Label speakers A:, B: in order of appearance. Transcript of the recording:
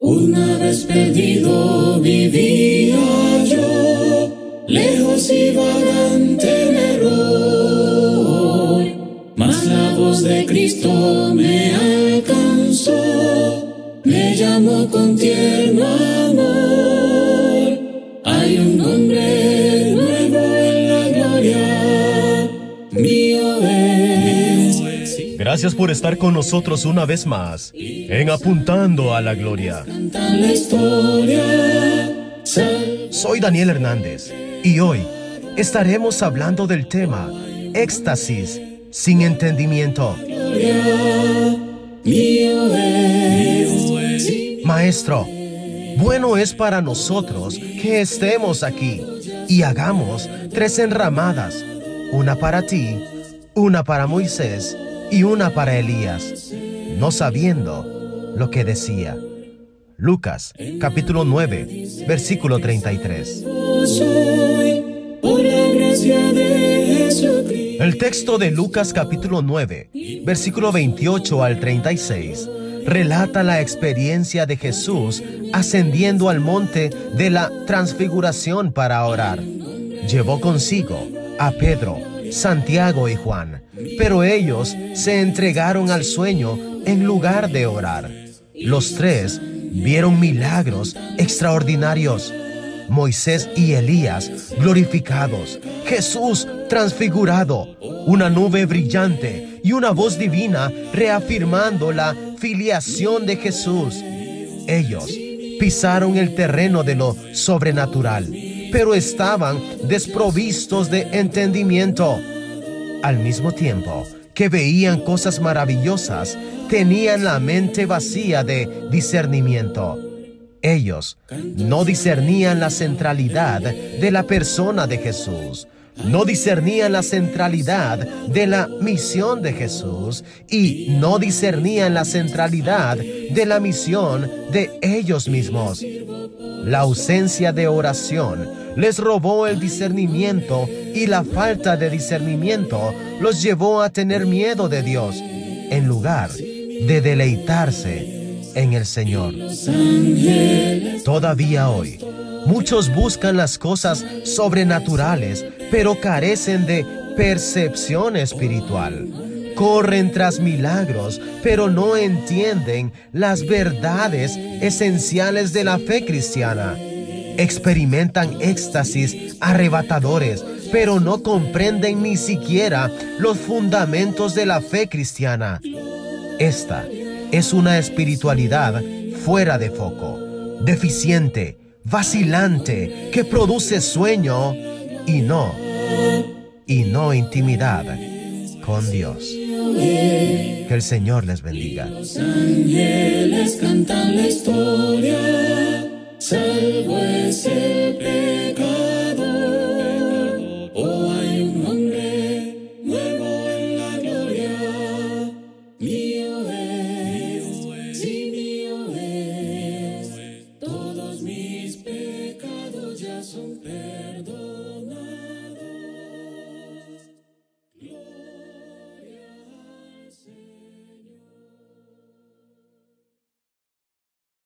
A: Una vez perdido vivía yo, lejos y vagante en error, mas la voz de Cristo me alcanzó, me llamó con tierno amor.
B: Gracias por estar con nosotros una vez más en Apuntando a la Gloria. Soy Daniel Hernández y hoy estaremos hablando del tema éxtasis sin entendimiento. Maestro, bueno es para nosotros que estemos aquí y hagamos tres enramadas, una para ti, una para Moisés y una para Elías, no sabiendo lo que decía. Lucas capítulo 9, versículo 33.
A: soy por la gracia de Jesucristo.
B: El texto de Lucas capítulo 9, versículo 28 al 36, relata la experiencia de Jesús ascendiendo al monte de la transfiguración para orar. Llevó consigo a Pedro, Santiago y Juan, pero ellos se entregaron al sueño en lugar de orar. Los tres vieron milagros extraordinarios. Moisés y Elías glorificados, Jesús transfigurado, una nube brillante y una voz divina reafirmando la filiación de Jesús. Ellos pisaron el terreno de lo sobrenatural, pero estaban desprovistos de entendimiento. Al mismo tiempo que veían cosas maravillosas, tenían la mente vacía de discernimiento. Ellos no discernían la centralidad de la persona de Jesús, no discernían la centralidad de la misión de Jesús y no discernían la centralidad de la misión de ellos mismos. La ausencia de oración les robó el discernimiento y la falta de discernimiento los llevó a tener miedo de Dios en lugar de deleitarse en el Señor. Todavía hoy, muchos buscan las cosas sobrenaturales, pero carecen de percepción espiritual. Corren tras milagros, pero no entienden las verdades esenciales de la fe cristiana. Experimentan éxtasis arrebatadores, pero no comprenden ni siquiera los fundamentos de la fe cristiana. Esta es una espiritualidad fuera de foco, deficiente, vacilante, que produce sueño y no, y no intimidad con Dios. Que el Señor les bendiga.
A: Los ángeles cantan la historia, salvo es el pecado. Oh, hay un nombre nuevo en la gloria, mío es, sí mío es. Todos mis pecados ya son perdonados.